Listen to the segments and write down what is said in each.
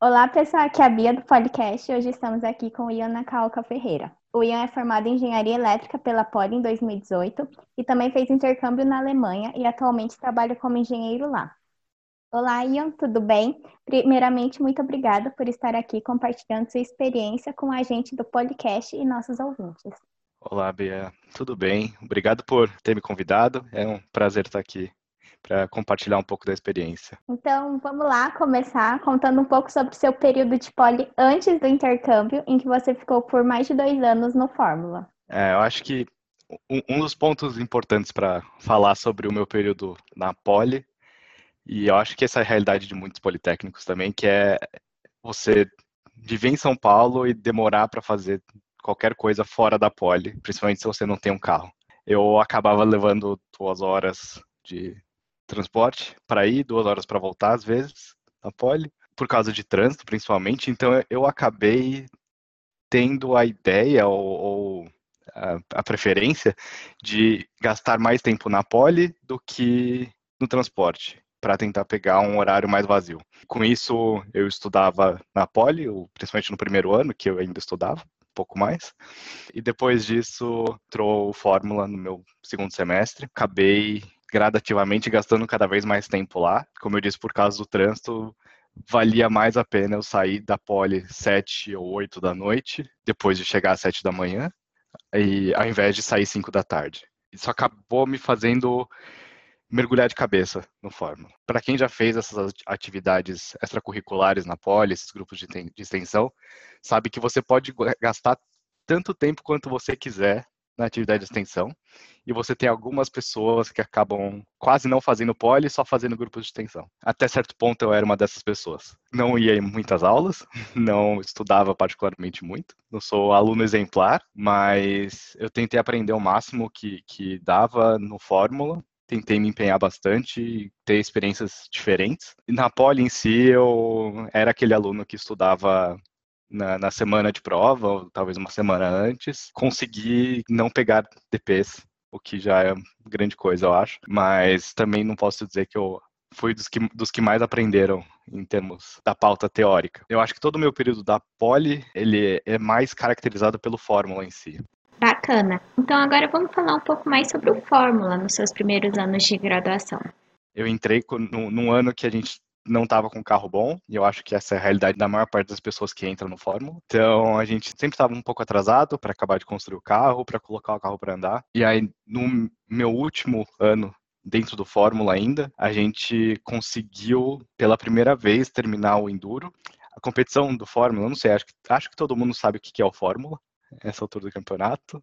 Olá, pessoal, aqui é a Bia do podcast. Hoje estamos aqui com o Ian Nakaoka Ferreira. O Ian é formado em Engenharia Elétrica pela Poli em 2018 e também fez intercâmbio na Alemanha e atualmente trabalha como engenheiro lá. Olá, Ian, tudo bem? Primeiramente, muito obrigada por estar aqui compartilhando sua experiência com a gente do podcast e nossos ouvintes. Olá, Bia, tudo bem? Obrigado por ter me convidado. É um prazer estar aqui para compartilhar um pouco da experiência. Então, vamos lá começar contando um pouco sobre seu período de poli antes do intercâmbio, em que você ficou por mais de dois anos no Fórmula. É, eu acho que um, um dos pontos importantes para falar sobre o meu período na poli, e eu acho que essa é a realidade de muitos politécnicos também, que é você viver em São Paulo e demorar para fazer qualquer coisa fora da poli, principalmente se você não tem um carro. Eu acabava levando duas horas de transporte para ir, duas horas para voltar, às vezes, na poli, por causa de trânsito, principalmente. Então, eu acabei tendo a ideia ou, ou a, a, preferência de gastar mais tempo na poli do que no transporte, para tentar pegar um horário mais vazio. Com isso, eu estudava na poli, principalmente no primeiro ano, que eu ainda estudava pouco mais. E depois disso, entrou Fórmula no meu segundo semestre. Acabei gradativamente gastando cada vez mais tempo lá. Como eu disse, por causa do trânsito, valia mais a pena eu sair da pole sete ou oito da noite, depois de chegar às sete da manhã, e ao invés de sair cinco da tarde. Isso acabou me fazendo mergulhar de cabeça no Fórmula. Para quem já fez essas atividades extracurriculares na pole, esses grupos de, de extensão, sabe que você pode gastar tanto tempo quanto você quiser na atividade de extensão, e você tem algumas pessoas que acabam quase não fazendo poli, só fazendo grupos de extensão. Até certo ponto eu era uma dessas pessoas. Não ia em muitas aulas, não estudava particularmente muito, não sou aluno exemplar, mas eu tentei aprender o máximo que, que dava no Fórmula, tentei me empenhar bastante ter experiências diferentes. E na poli em si, eu era aquele aluno que estudava na, na, semana de prova, ou talvez uma semana antes, consegui não pegar DPs, o que já é grande coisa, eu acho. Mas também não posso dizer que eu fui dos que, dos que mais aprenderam em termos da pauta teórica. Eu acho que todo o meu período da Poli, ele é mais caracterizado pelo Fórmula em si. Bacana. Então agora vamos falar um pouco mais sobre o Fórmula nos seus primeiros anos de graduação. Eu entrei num ano que a gente não estava com um carro bom, e eu acho que essa é a realidade da maior parte das pessoas que entram no Fórmula. Então, a gente sempre estava um pouco atrasado para acabar de construir o carro, para colocar o carro para andar. E aí, no meu último ano dentro do Fórmula ainda, a gente conseguiu pela primeira vez terminar o Enduro. A competição do Fórmula, não sei, acho que, acho que todo mundo sabe o que é o Fórmula, essa altura do campeonato.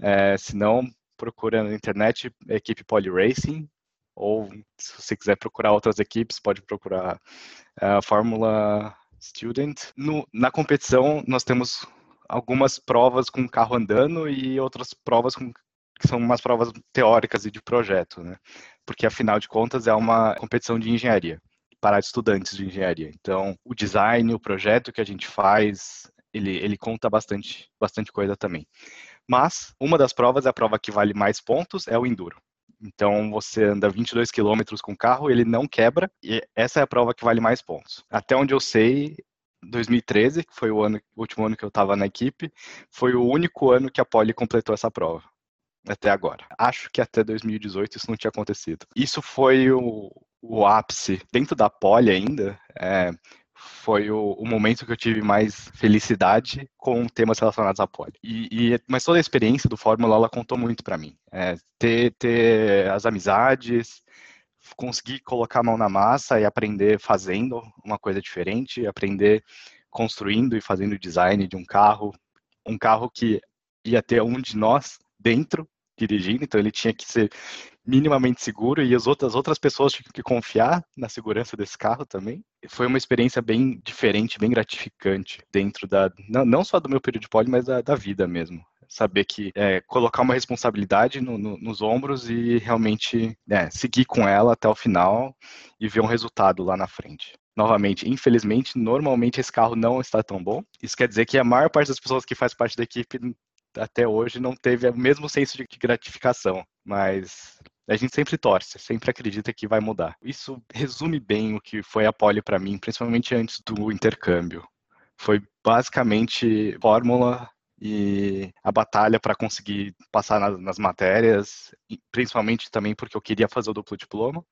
É, se não, procura na internet equipe Poly Racing, ou se você quiser procurar outras equipes, pode procurar a Fórmula Student. No, na competição, nós temos algumas provas com carro andando e outras provas com, que são umas provas teóricas e de projeto, né? Porque, afinal de contas, é uma competição de engenharia para estudantes de engenharia. Então, o design, o projeto que a gente faz, ele, ele conta bastante, bastante coisa também. Mas, uma das provas a prova que vale mais pontos, é o Enduro. Então você anda 22 quilômetros com o carro, ele não quebra, e essa é a prova que vale mais pontos. Até onde eu sei, 2013, que foi o, ano, o último ano que eu estava na equipe, foi o único ano que a Poli completou essa prova. Até agora. Acho que até 2018 isso não tinha acontecido. Isso foi o, o ápice. Dentro da Poli ainda, é, foi o, o, momento que eu tive mais felicidade com temas relacionados à poli. E, e mas toda a experiência do Fórmula ela contou muito para mim. É, ter, ter as amizades, conseguir colocar a mão na massa e aprender fazendo uma coisa diferente, aprender construindo e fazendo design de um carro, um carro que ia ter um de nós dentro dirigindo, então ele tinha que ser minimamente seguro e as outras, outras pessoas tinham que confiar na segurança desse carro também. Foi uma experiência bem diferente, bem gratificante dentro da, não, não só do meu período de poli, mas da, da vida mesmo. Saber que é, colocar uma responsabilidade no, no, nos ombros e realmente é, seguir com ela até o final e ver um resultado lá na frente. Novamente, infelizmente, normalmente esse carro não está tão bom. Isso quer dizer que a maior parte das pessoas que faz parte da equipe até hoje não teve o mesmo senso de gratificação. Mas A gente sempre torce, sempre acredita que vai mudar. Isso resume bem o que foi a Poli para mim, principalmente antes do intercâmbio. Foi basicamente fórmula e a batalha para conseguir passar nas, nas, matérias, principalmente também porque eu queria fazer o duplo diploma.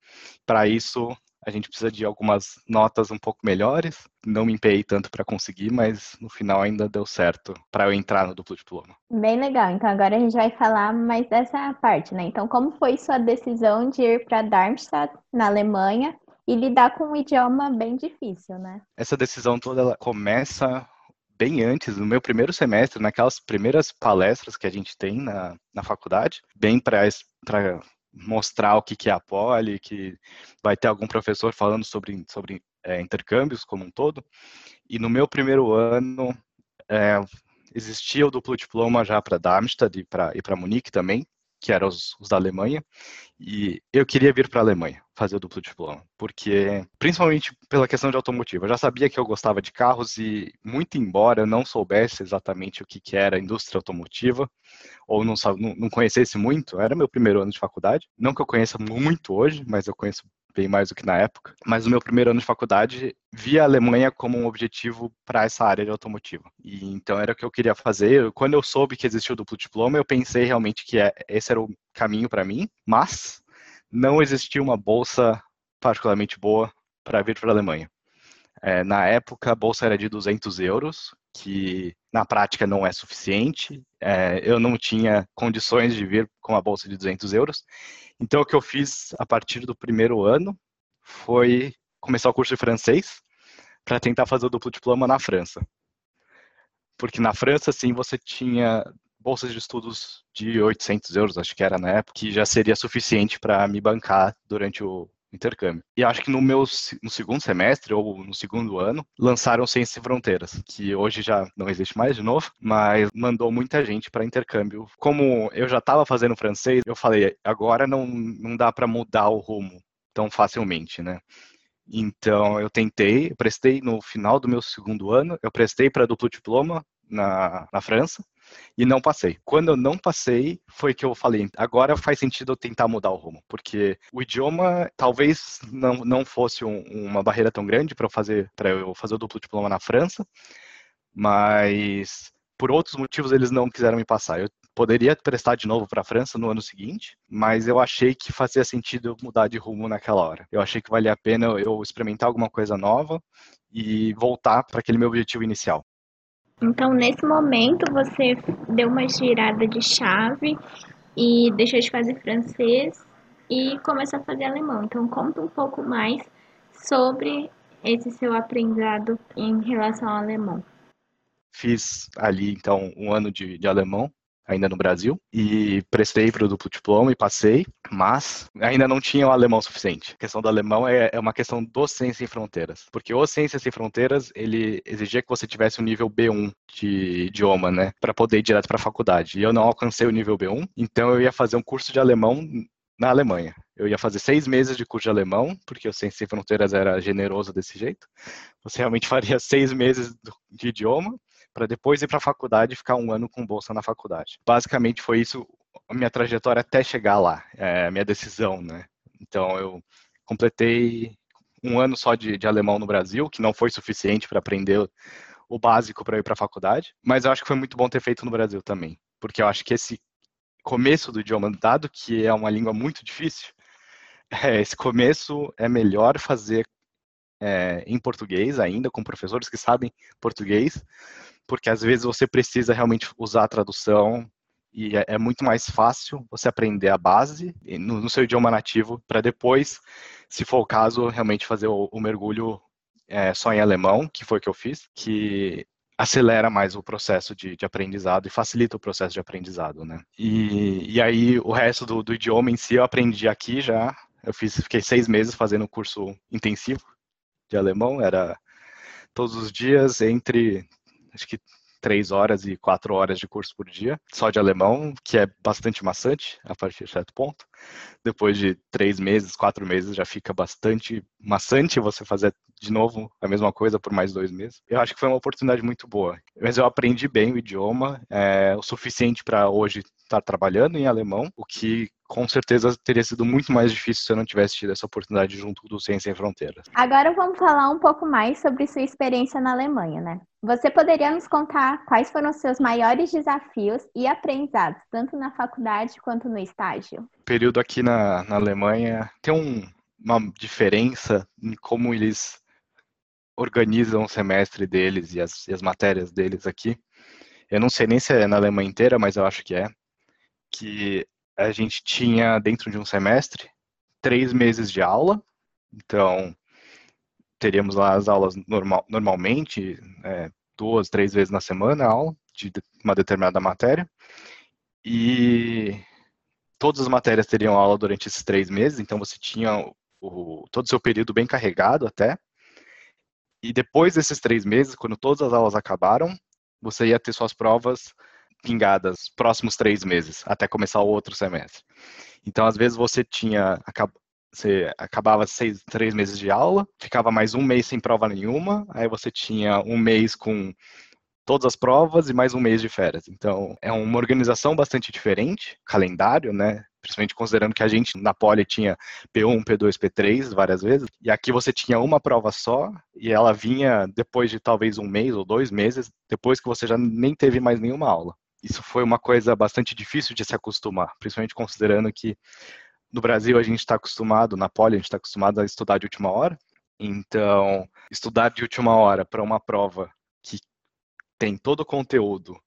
Para isso, a gente precisa de algumas notas um pouco melhores. Não me empenhei tanto para conseguir, mas no final ainda deu certo para eu entrar no duplo diploma. Bem legal. Então agora a gente vai falar mais dessa parte, né? Então, como foi sua decisão de ir para Darmstadt, na Alemanha, e lidar com um idioma bem difícil, né? Essa decisão toda ela começa bem antes, no meu primeiro semestre, naquelas primeiras palestras que a gente tem na, na faculdade, bem para mostrar o que, que é a Poli, que vai ter algum professor falando sobre, sobre é, intercâmbios como um todo. E no meu primeiro ano, é, existia o duplo diploma já para Darmstadt e para Munique também, que eram os, os, da Alemanha, e eu queria vir para a Alemanha fazer o duplo diploma, porque principalmente pela questão de automotivo, eu já sabia que eu gostava de carros e muito embora eu não soubesse exatamente o que, que era a indústria automotiva ou não, não conhecesse muito, era meu primeiro ano de faculdade, não que eu conheça muito hoje, mas eu conheço bem mais do que na época. Mas no meu primeiro ano de faculdade, via a Alemanha como um objetivo para essa área de automotiva. E então era o que eu queria fazer. Quando eu soube que existia o duplo diploma, eu pensei realmente que é, esse era o caminho para mim, mas não existia uma bolsa particularmente boa para vir para a Alemanha. É, na época, a bolsa era de 200 euros, que na prática não é suficiente. É, eu não tinha condições de vir com a bolsa de 200 euros. Então, o que eu fiz a partir do primeiro ano foi começar o curso de francês para tentar fazer o duplo diploma na França. Porque na França, sim, você tinha bolsas de estudos de 800 euros, acho que era na época, que já seria suficiente para me bancar durante o, intercâmbio. E acho que no meu no segundo semestre ou no segundo ano lançaram Ciências Sem Fronteiras, que hoje já não existe mais de novo, mas mandou muita gente para intercâmbio. Como eu já estava fazendo francês, eu falei, agora não não dá para mudar o rumo tão facilmente, né? Então eu tentei, prestei no final do meu segundo ano, eu prestei para duplo diploma na, na França e não passei. Quando eu não passei, foi que eu falei, agora faz sentido eu tentar mudar o rumo, porque o idioma talvez não, não fosse um, uma barreira tão grande para eu fazer para eu fazer o duplo diploma na França, mas por outros motivos eles não quiseram me passar. Eu poderia prestar de novo para a França no ano seguinte, mas eu achei que fazia sentido eu mudar de rumo naquela hora. Eu achei que valia a pena eu experimentar alguma coisa nova e voltar para aquele meu objetivo inicial. Então, nesse momento, você deu uma girada de chave e deixou de fazer francês e começou a fazer alemão. Então, conta um pouco mais sobre esse seu aprendizado em relação ao alemão. Fiz ali, então, um ano de, de alemão ainda no Brasil, e prestei para o duplo diploma e passei, mas ainda não tinha o alemão suficiente. A questão do alemão é, é uma questão do Ciências Sem Fronteiras, porque o Ciências Sem Fronteiras, ele exigia que você tivesse um nível B1 de idioma, né, para poder ir direto para a faculdade, e eu não alcancei o nível B1, então eu ia fazer um curso de alemão na Alemanha. Eu ia fazer seis meses de curso de alemão, porque o Ciências Sem Fronteiras era generoso desse jeito. Você realmente faria seis meses de idioma, para depois ir para a faculdade e ficar um ano com bolsa na faculdade. Basicamente foi isso a minha trajetória até chegar lá, é, a minha decisão, né? Então eu completei um ano só de, de alemão no Brasil, que não foi suficiente para aprender o básico para ir para a faculdade, mas eu acho que foi muito bom ter feito no Brasil também, porque eu acho que esse começo do idioma, dado que é uma língua muito difícil, é, esse começo é melhor fazer é, em português ainda, com professores que sabem português, porque às vezes você precisa realmente usar a tradução e é, é muito mais fácil você aprender a base no, no seu idioma nativo para depois, se for o caso, realmente fazer o, o mergulho é, só em alemão, que foi o que eu fiz, que acelera mais o processo de, de, aprendizado e facilita o processo de aprendizado, né? E, e aí o resto do, do, idioma em si eu aprendi aqui já. Eu fiz, fiquei seis meses fazendo um curso intensivo de alemão, era todos os dias entre acho que três horas e quatro horas de curso por dia, só de alemão, que é bastante maçante a partir de certo ponto. Depois de três meses, quatro meses, já fica bastante maçante você fazer de novo a mesma coisa por mais dois meses. Eu acho que foi uma oportunidade muito boa. Mas eu aprendi bem o idioma, é, o suficiente para hoje estar trabalhando em alemão, o que com certeza teria sido muito mais difícil se eu não tivesse tido essa oportunidade junto do Ciência Sem Fronteiras. Agora vamos falar um pouco mais sobre sua experiência na Alemanha, né? Você poderia nos contar quais foram os seus maiores desafios e aprendizados, tanto na faculdade quanto no estágio? Período aqui na, na Alemanha tem um, uma diferença em como eles organizam o semestre deles e as, e as matérias deles aqui. Eu não sei nem se é na Alemanha inteira, mas eu acho que é. Que a gente tinha, dentro de um semestre, três meses de aula. Então, teríamos lá as aulas normal, normalmente, é, duas, três vezes na semana, a aula de uma determinada matéria. E todas as matérias teriam aula durante esses três meses, então você tinha o, todo o seu período bem carregado até. E depois desses três meses, quando todas as aulas acabaram, você ia ter suas provas pingadas próximos três meses, até começar o outro semestre. Então, às vezes, você tinha. Você acabava seis, três meses de aula, ficava mais um mês sem prova nenhuma, aí você tinha um mês com todas as provas e mais um mês de férias. Então, é uma organização bastante diferente, calendário, né? Principalmente considerando que a gente na Poli tinha P1, P2, P3 várias vezes, e aqui você tinha uma prova só, e ela vinha depois de talvez um mês ou dois meses, depois que você já nem teve mais nenhuma aula. Isso foi uma coisa bastante difícil de se acostumar, principalmente considerando que no Brasil a gente está acostumado, na Poli a gente está acostumado a estudar de última hora, então estudar de última hora para uma prova que tem todo o conteúdo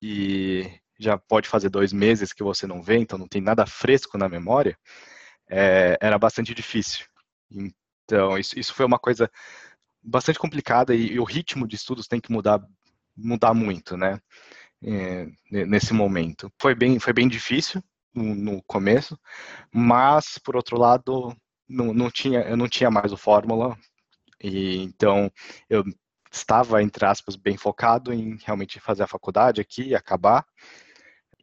e já pode fazer dois meses que você não vê, então não tem nada fresco na memória, é, era bastante difícil. Então, isso, isso foi uma coisa bastante complicada e, e, o ritmo de estudos tem que mudar, mudar muito, né? É, nesse momento. Foi bem, foi bem difícil no, começo, mas, por outro lado, não, não tinha, eu não tinha mais o fórmula, e então eu estava, entre aspas, bem focado em realmente fazer a faculdade aqui e acabar.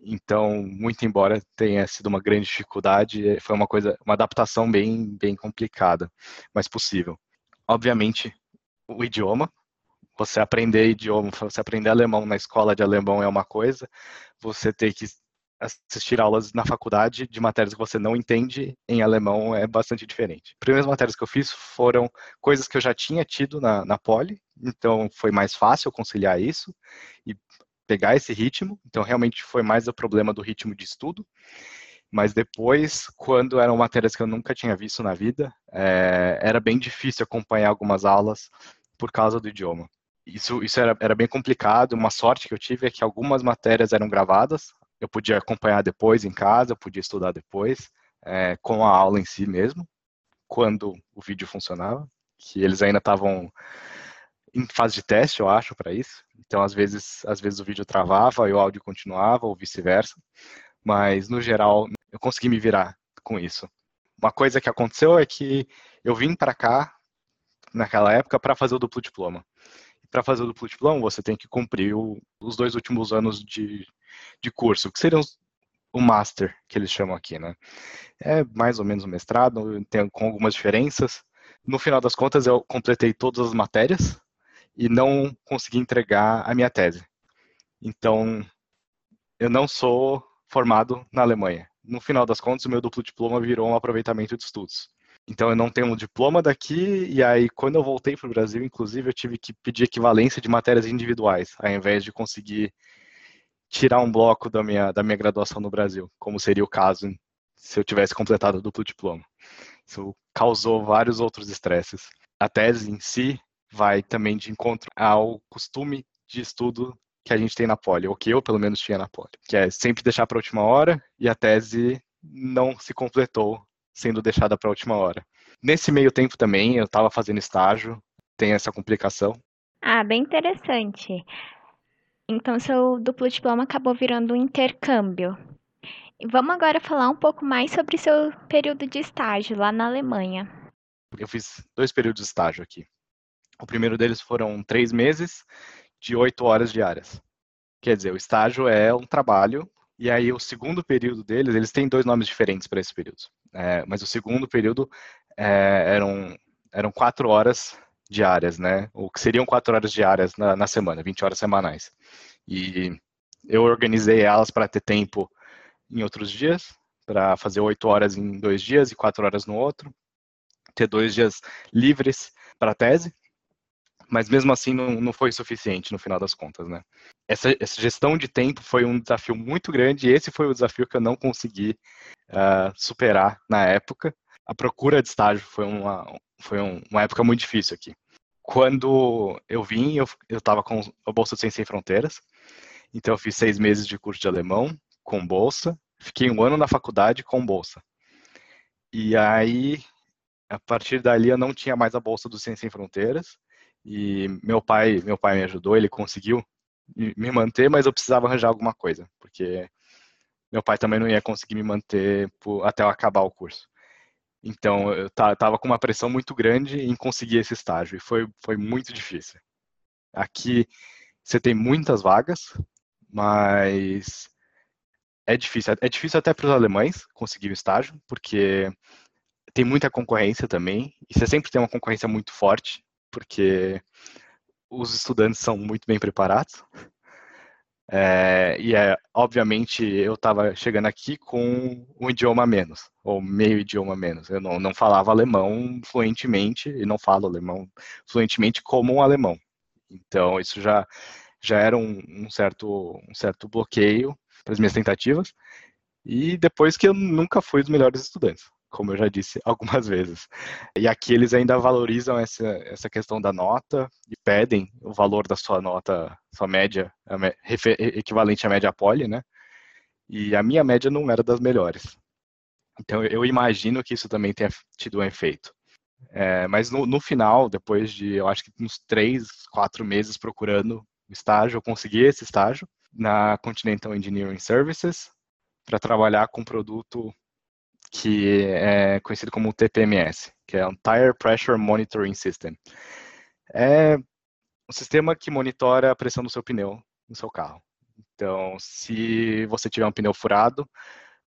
Então, muito embora tenha sido uma grande dificuldade, foi uma coisa, uma adaptação bem, bem complicada, mas possível. Obviamente, o idioma, você aprender idioma, você aprender alemão na escola de alemão é uma coisa, você ter que assistir aulas na faculdade de matérias que você não entende em alemão é bastante diferente. As primeiras matérias que eu fiz foram coisas que eu já tinha tido na, na Poli, então foi mais fácil conciliar isso e pegar esse ritmo. Então realmente foi mais o problema do ritmo de estudo. Mas depois, quando eram matérias que eu nunca tinha visto na vida, é, era bem difícil acompanhar algumas aulas por causa do idioma. Isso, isso era, era bem complicado. Uma sorte que eu tive é que algumas matérias eram gravadas, eu podia acompanhar depois em casa, eu podia estudar depois, é, com a aula em si mesmo, quando o vídeo funcionava, que eles ainda estavam em fase de teste, eu acho, para isso. Então, às vezes, às vezes o vídeo travava e o áudio continuava, ou vice-versa. Mas, no geral, eu consegui me virar com isso. Uma coisa que aconteceu é que eu vim para cá, naquela época, para fazer o duplo diploma. Para fazer o duplo diploma, você tem que cumprir o, os dois últimos anos de, de curso, que seriam o master, que eles chamam aqui, né? É mais ou menos o mestrado, tem, com algumas diferenças. No final das contas, eu completei todas as matérias e não consegui entregar a minha tese. Então, eu não sou formado na Alemanha. No final das contas, o meu duplo diploma virou um aproveitamento de estudos. Então, eu não tenho um diploma daqui, e aí, quando eu voltei para o Brasil, inclusive, eu tive que pedir equivalência de matérias individuais, ao invés de conseguir tirar um bloco da minha, da minha graduação no Brasil, como seria o caso se eu tivesse completado o duplo diploma. Isso causou vários outros estresses. A tese em si vai também de encontro ao costume de estudo que a gente tem na Poli, ou que eu pelo menos tinha na Poli, que é sempre deixar para a última hora e a tese não se completou sendo deixada para a última hora. Nesse meio tempo também eu estava fazendo estágio, tem essa complicação. Ah, bem interessante. Então, seu duplo diploma acabou virando um intercâmbio. Vamos agora falar um pouco mais sobre seu período de estágio lá na Alemanha. Eu fiz dois períodos de estágio aqui. O primeiro deles foram três meses de oito horas diárias. Quer dizer, o estágio é um trabalho, e aí o segundo período deles, eles têm dois nomes diferentes para esse período. É, mas o segundo período é, eram, eram quatro horas diárias, né? O que seriam quatro horas diárias na, na semana, 20 horas semanais. E eu organizei elas para ter tempo em outros dias, para fazer oito horas em dois dias e quatro horas no outro, ter dois dias livres para tese, mas mesmo assim não, não foi suficiente no final das contas, né? Essa, essa, gestão de tempo foi um desafio muito grande e esse foi o desafio que eu não consegui uh, superar na época. A procura de estágio foi uma, foi um, uma época muito difícil aqui. Quando eu vim, eu estava com a Bolsa de Ciência Sem Fronteiras, então eu fiz seis meses de curso de alemão com bolsa, fiquei um ano na faculdade com bolsa. E aí, a partir dali, eu não tinha mais a bolsa do Ciência Sem Fronteiras, e meu pai, meu pai me ajudou, ele conseguiu me manter, mas eu precisava arranjar alguma coisa, porque meu pai também não ia conseguir me manter até eu acabar o curso. Então, eu estava com uma pressão muito grande em conseguir esse estágio, e foi, foi muito difícil. Aqui, você tem muitas vagas, mas é difícil. É difícil até para os alemães conseguir o estágio, porque tem muita concorrência também, e você sempre tem uma concorrência muito forte porque os estudantes são muito bem preparados. É, e é, obviamente eu estava chegando aqui com um idioma a menos, ou meio idioma a menos. Eu não, não falava alemão fluentemente, e não falo alemão fluentemente como um alemão. Então isso já, já era um, um certo, um certo bloqueio para as minhas tentativas. E depois que eu nunca fui dos melhores estudantes como eu já disse algumas vezes. E aqui eles ainda valorizam essa, essa questão da nota e pedem o valor da sua nota, sua média, equivalente à média poli, né? E a minha média não era das melhores. Então eu imagino que isso também tenha tido um efeito. É, mas no, no, final, depois de, eu acho que uns três, quatro meses procurando estágio, eu consegui esse estágio na Continental Engineering Services para trabalhar com produto que é conhecido como TPMS, que é um Tire Pressure Monitoring System. É um sistema que monitora a pressão do seu pneu no seu carro. Então, se você tiver um pneu furado,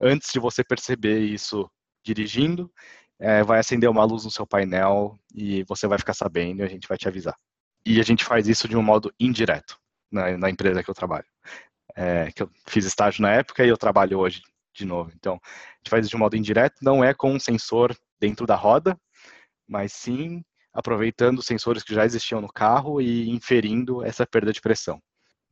antes de você perceber isso dirigindo, é, vai acender uma luz no seu painel e você vai ficar sabendo e a gente vai te avisar. E a gente faz isso de um modo indireto na, na empresa que eu trabalho. É, que eu fiz estágio na época e eu trabalho hoje de novo. Então, a gente faz de modo indireto, não é com um sensor dentro da roda, mas sim aproveitando sensores que já existiam no carro e inferindo essa perda de pressão.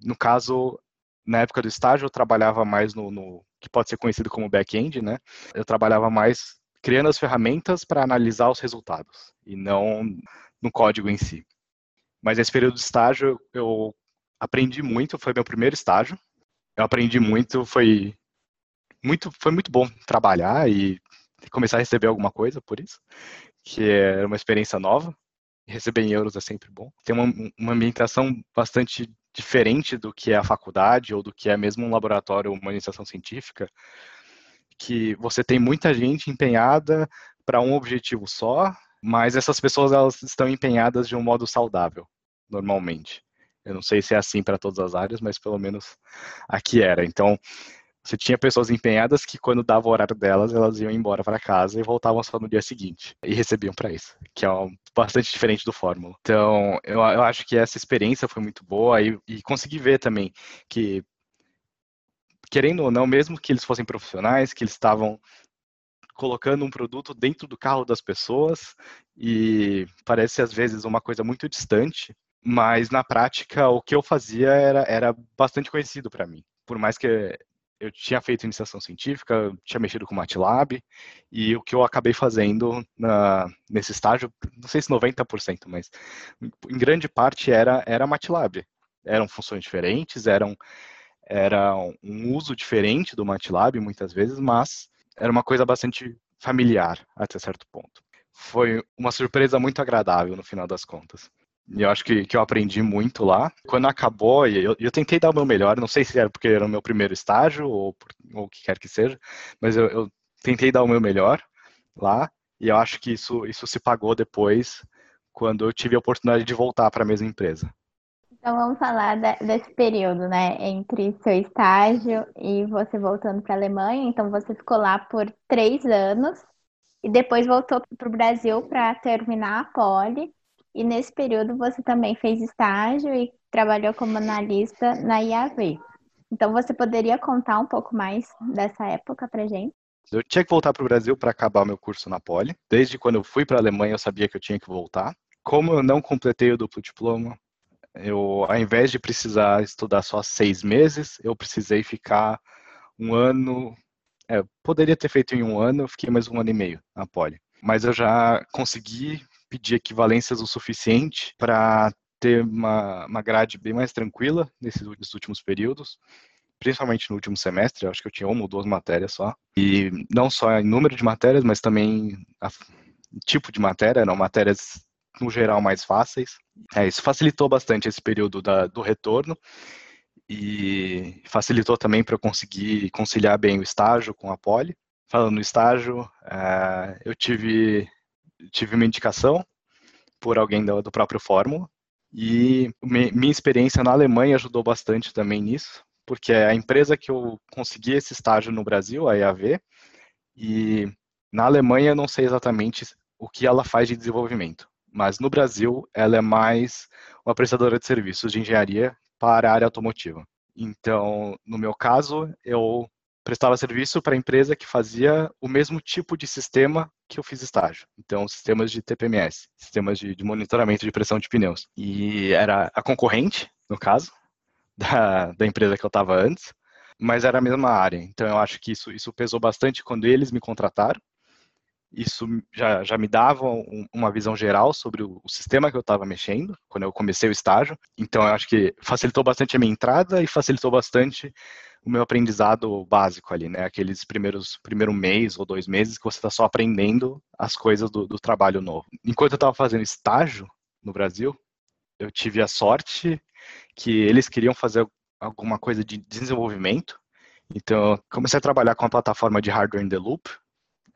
No caso, na época do estágio, eu trabalhava mais no, no que pode ser conhecido como back-end, né? Eu trabalhava mais criando as ferramentas para analisar os resultados e não no código em si. Mas nesse período de estágio eu aprendi muito, foi meu primeiro estágio. Eu aprendi muito, foi muito, foi muito bom trabalhar e começar a receber alguma coisa por isso, que é uma experiência nova. Receber em euros é sempre bom. Tem uma, uma ambientação bastante diferente do que é a faculdade ou do que é mesmo um laboratório, uma iniciação científica, que você tem muita gente empenhada para um objetivo só, mas essas pessoas elas estão empenhadas de um modo saudável, normalmente. Eu não sei se é assim para todas as áreas, mas pelo menos aqui era. Então, você tinha pessoas empenhadas que, quando dava o horário delas, elas iam embora para casa e voltavam só no dia seguinte. E recebiam para isso, que é bastante diferente do Fórmula. Então, eu, eu, acho que essa experiência foi muito boa e, e consegui ver também que, querendo ou não, mesmo que eles fossem profissionais, que eles estavam colocando um produto dentro do carro das pessoas e parece às vezes uma coisa muito distante, mas na prática o que eu fazia era, era bastante conhecido para mim. Por mais que eu tinha feito iniciação científica, tinha mexido com MATLAB, e o que eu acabei fazendo na, nesse estágio, não sei se 90%, mas em grande parte era, era MATLAB. Eram funções diferentes, eram, era um uso diferente do MATLAB muitas vezes, mas era uma coisa bastante familiar até certo ponto. Foi uma surpresa muito agradável no final das contas. Eu acho que, que eu aprendi muito lá. Quando acabou, eu, eu tentei dar o meu melhor, não sei se era porque era o meu primeiro estágio ou, ou o que quer que seja, mas eu, eu tentei dar o meu melhor lá. E eu acho que isso, isso se pagou depois, quando eu tive a oportunidade de voltar para a mesma empresa. Então vamos falar desse período, né, entre seu estágio e você voltando para a Alemanha. Então você ficou lá por três anos e depois voltou para o Brasil para terminar a poli. E nesse período você também fez estágio e trabalhou como analista na IAV. Então você poderia contar um pouco mais dessa época para gente? Eu tinha que voltar para o Brasil para acabar meu curso na Poli. Desde quando eu fui para a Alemanha, eu sabia que eu tinha que voltar. Como eu não completei o duplo diploma, eu, ao invés de precisar estudar só seis meses, eu precisei ficar um ano. É, poderia ter feito em um ano, eu fiquei mais um ano e meio na Poli. Mas eu já consegui pedir equivalências o suficiente para ter uma, uma grade bem mais tranquila nesses, nesses últimos períodos principalmente no último semestre, acho que eu tinha uma ou duas matérias só. E não só em número de matérias, mas também a, tipo de matéria, eram matérias no geral mais fáceis. É, isso facilitou bastante esse período da, do retorno e facilitou também para eu conseguir conciliar bem o estágio com a poli. Falando no estágio, é, eu tive, tive uma indicação por alguém do, do próprio Fórmula e minha experiência na Alemanha ajudou bastante também nisso, porque a empresa que eu consegui esse estágio no Brasil, a EAV, e na Alemanha eu não sei exatamente o que ela faz de desenvolvimento, mas no Brasil ela é mais uma prestadora de serviços de engenharia para a área automotiva. Então, no meu caso, eu prestava serviço para a empresa que fazia o mesmo tipo de sistema que eu fiz estágio. Então, sistemas de TPMS, sistemas de, de monitoramento de pressão de pneus. E era a concorrente, no caso, da, da empresa que eu estava antes, mas era a mesma área. Então eu acho que isso, isso pesou bastante quando eles me contrataram. Isso já, já me dava um, uma visão geral sobre o, o sistema que eu estava mexendo quando eu comecei o estágio. Então eu acho que facilitou bastante a minha entrada e facilitou bastante o meu aprendizado básico ali, né? Aqueles primeiros primeiro mês ou dois meses que você está só aprendendo as coisas do, do trabalho novo. Enquanto eu estava fazendo estágio no Brasil, eu tive a sorte que eles queriam fazer alguma coisa de desenvolvimento. Então, comecei a trabalhar com a plataforma de Hardware in the Loop,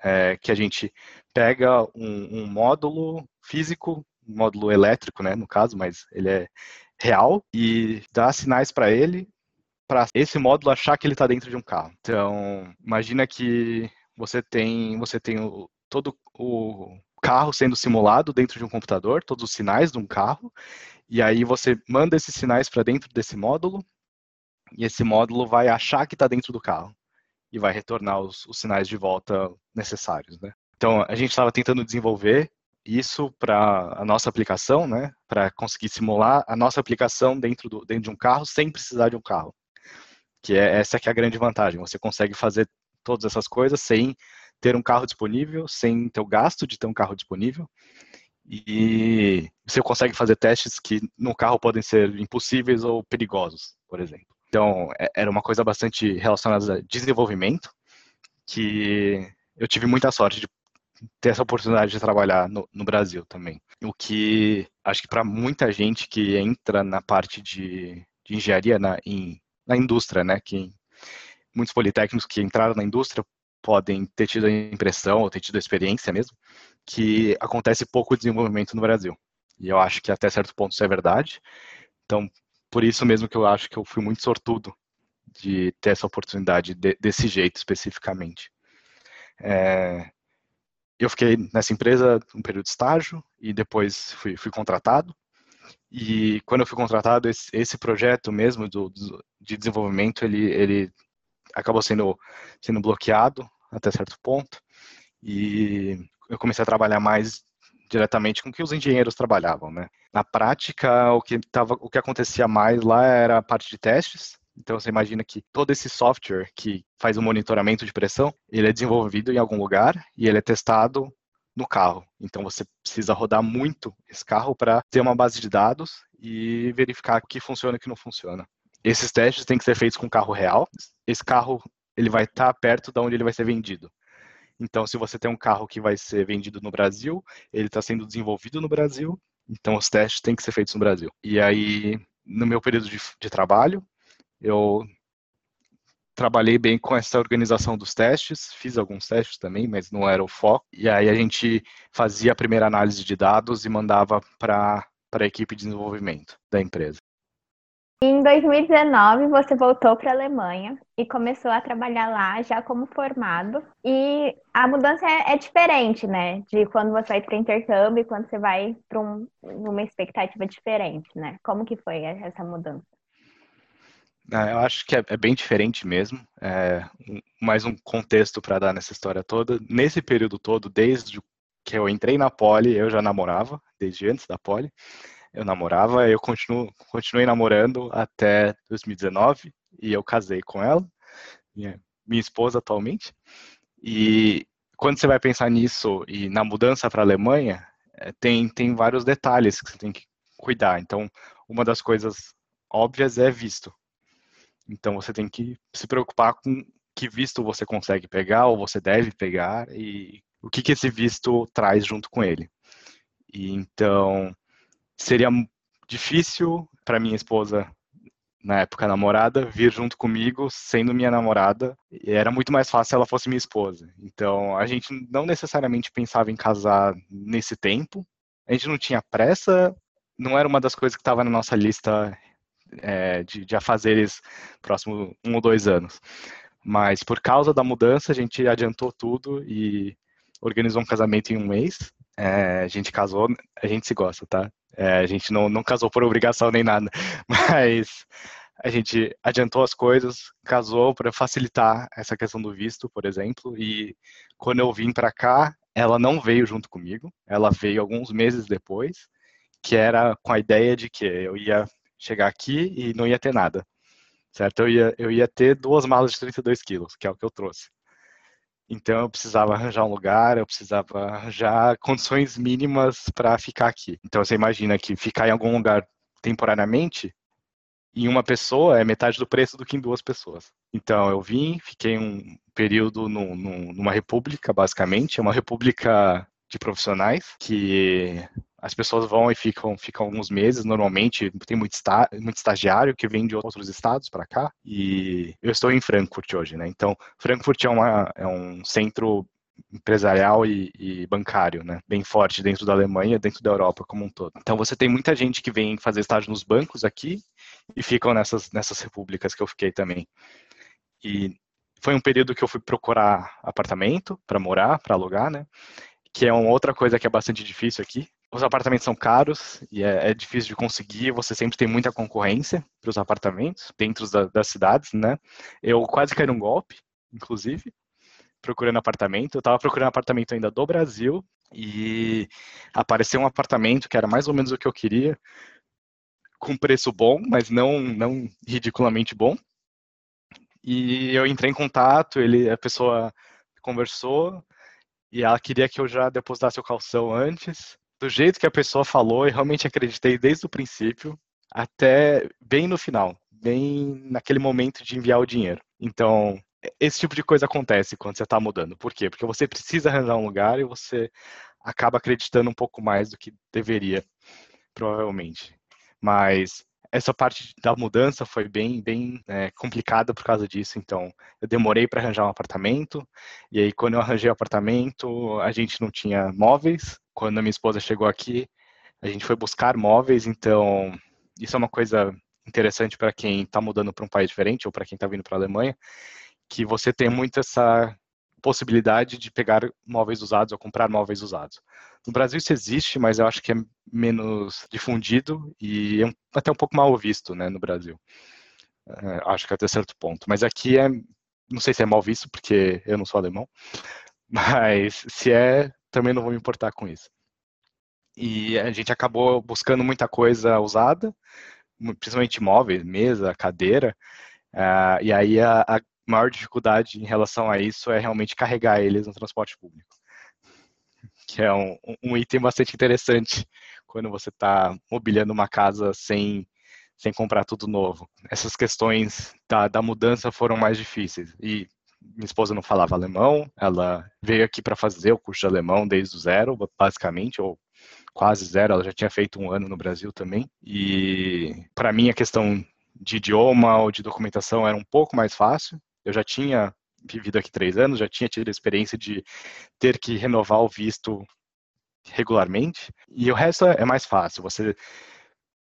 é, que a gente pega um, um, módulo físico, um módulo elétrico, né, no caso, mas ele é real, e dá sinais para ele, para esse módulo achar que ele está dentro de um carro. Então, imagina que você tem, você tem o, todo o carro sendo simulado dentro de um computador, todos os sinais de um carro, e aí você manda esses sinais para dentro desse módulo, e esse módulo vai achar que está dentro do carro e vai retornar os, os sinais de volta necessários, né? Então a gente estava tentando desenvolver isso para a nossa aplicação, né? Para conseguir simular a nossa aplicação dentro, do, dentro de um carro sem precisar de um carro. Que é essa que é a grande vantagem. Você consegue fazer todas essas coisas sem ter um carro disponível, sem ter o gasto de ter um carro disponível. E você consegue fazer testes que no carro podem ser impossíveis ou perigosos, por exemplo. Então, é, era uma coisa bastante relacionada a desenvolvimento, que eu tive muita sorte de ter essa oportunidade de trabalhar no, no Brasil também. O que acho que para muita gente que entra na parte de, de engenharia na, em, na indústria, né, que muitos politécnicos que entraram na indústria podem ter tido a impressão ou ter tido a experiência mesmo que acontece pouco desenvolvimento no Brasil. E eu acho que até certo ponto isso é verdade. Então, por isso mesmo que eu acho que eu fui muito sortudo de ter essa oportunidade de, desse jeito especificamente. É, eu fiquei nessa empresa um período de estágio e depois fui, fui contratado. E quando eu fui contratado, esse, esse projeto mesmo do, do, de desenvolvimento, ele, ele acabou sendo, sendo bloqueado até certo ponto. E eu comecei a trabalhar mais diretamente com o que os engenheiros trabalhavam, né? Na prática, o que, tava, o que acontecia mais lá era a parte de testes. Então, você imagina que todo esse software que faz o monitoramento de pressão, ele é desenvolvido em algum lugar e ele é testado no carro. Então, você precisa rodar muito esse carro para ter uma base de dados e verificar que funciona e que não funciona. Esses testes têm que ser feitos com carro real. Esse carro ele vai estar tá perto de onde ele vai ser vendido. Então, se você tem um carro que vai ser vendido no Brasil, ele está sendo desenvolvido no Brasil, então os testes têm que ser feitos no Brasil. E aí, no meu período de, de trabalho, eu trabalhei bem com essa organização dos testes, fiz alguns testes também, mas não era o foco. E aí a gente fazia a primeira análise de dados e mandava para a equipe de desenvolvimento da empresa. Em 2019, você voltou para a Alemanha e começou a trabalhar lá já como formado. E a mudança é, é diferente, né? De quando você vai para intercâmbio e quando você vai para um, uma expectativa diferente, né? Como que foi essa mudança? Eu acho que é, é bem diferente mesmo. É, mais um contexto para dar nessa história toda. Nesse período todo, desde que eu entrei na Poli, eu já namorava, desde antes da Poli. Eu namorava, eu continuo, continuei namorando até 2019 e eu casei com ela, minha, minha esposa atualmente. E quando você vai pensar nisso e na mudança para a Alemanha, é, tem, tem vários detalhes que você tem que cuidar. Então, uma das coisas óbvias é visto. Então, você tem que se preocupar com que visto você consegue pegar ou você deve pegar e o que, que esse visto traz junto com ele. E, então, seria difícil para minha esposa na época namorada, vir junto comigo, sendo minha namorada, e era muito mais fácil se ela fosse minha esposa. Então, a gente não necessariamente pensava em casar nesse tempo, a gente não tinha pressa, não era uma das coisas que estava na nossa lista é, de, de afazeres próximo um ou dois anos. Mas por causa da mudança, a gente adiantou tudo e organizou um casamento em um mês. É, a gente casou, a gente se gosta, tá? É, a gente não, não casou por obrigação nem nada, mas a gente adiantou as coisas, casou para facilitar essa questão do visto, por exemplo. E quando eu vim para cá, ela não veio junto comigo, ela veio alguns meses depois, que era com a ideia de que eu ia chegar aqui e não ia ter nada, certo? Eu ia, eu ia ter duas malas de 32 quilos, que é o que eu trouxe. Então eu precisava arranjar um lugar, eu precisava arranjar condições mínimas para ficar aqui. Então você imagina que ficar em algum lugar temporariamente em uma pessoa é metade do preço do que em duas pessoas. Então eu vim, fiquei um período no, no, numa república, basicamente, é uma república de profissionais que as pessoas vão e ficam, ficam alguns meses, normalmente tem muito, esta, muito estagiário que vem de outros estados para cá, e eu estou em Frankfurt hoje, né? Então, Frankfurt é, uma, é um centro empresarial e, e, bancário, né? Bem forte dentro da Alemanha, dentro da Europa como um todo. Então, você tem muita gente que vem fazer estágio nos bancos aqui e ficam nessas, nessas repúblicas que eu fiquei também. E foi um período que eu fui procurar apartamento para morar, para alugar, né? Que é uma outra coisa que é bastante difícil aqui, os apartamentos são caros e é, é, difícil de conseguir, você sempre tem muita concorrência para os apartamentos dentro da, das cidades, né? Eu quase caí num golpe, inclusive, procurando apartamento. Eu estava procurando apartamento ainda do Brasil e apareceu um apartamento que era mais ou menos o que eu queria, com preço bom, mas não, não ridiculamente bom. E eu entrei em contato, ele, a pessoa conversou e ela queria que eu já depositasse o calção antes do jeito que a pessoa falou, eu realmente acreditei desde o princípio até bem no final, bem naquele momento de enviar o dinheiro. Então, esse tipo de coisa acontece quando você está mudando. Por quê? Porque você precisa arranjar um lugar e você acaba acreditando um pouco mais do que deveria, provavelmente. Mas essa parte da mudança foi bem, bem é, complicada por causa disso. Então, eu demorei para arranjar um apartamento. E aí, quando eu arranjei o apartamento, a gente não tinha móveis. Quando a minha esposa chegou aqui, a gente foi buscar móveis. Então, isso é uma coisa interessante para quem está mudando para um país diferente ou para quem está vindo para a Alemanha, que você tem muito essa possibilidade de pegar móveis usados ou comprar móveis usados. No Brasil isso existe, mas eu acho que é menos difundido e é até um pouco mal visto, né, no Brasil. É, acho que até certo ponto. Mas aqui é, não sei se é mal visto porque eu não sou alemão, mas se é, também não vou me importar com isso. E a gente acabou buscando muita coisa usada, principalmente móveis, mesa, cadeira, uh, e aí a, a maior dificuldade em relação a isso é realmente carregar eles no transporte público, que é um, um item bastante interessante quando você está mobiliando uma casa sem, sem comprar tudo novo. Essas questões da, da mudança foram mais difíceis. E minha esposa não falava alemão, ela veio aqui para fazer o curso de alemão desde o zero, basicamente, ou quase zero, ela já tinha feito um ano no Brasil também. E para mim a questão de idioma ou de documentação era um pouco mais fácil, eu já tinha vivido aqui três anos, já tinha tido a experiência de ter que renovar o visto regularmente. E o resto é mais fácil. Você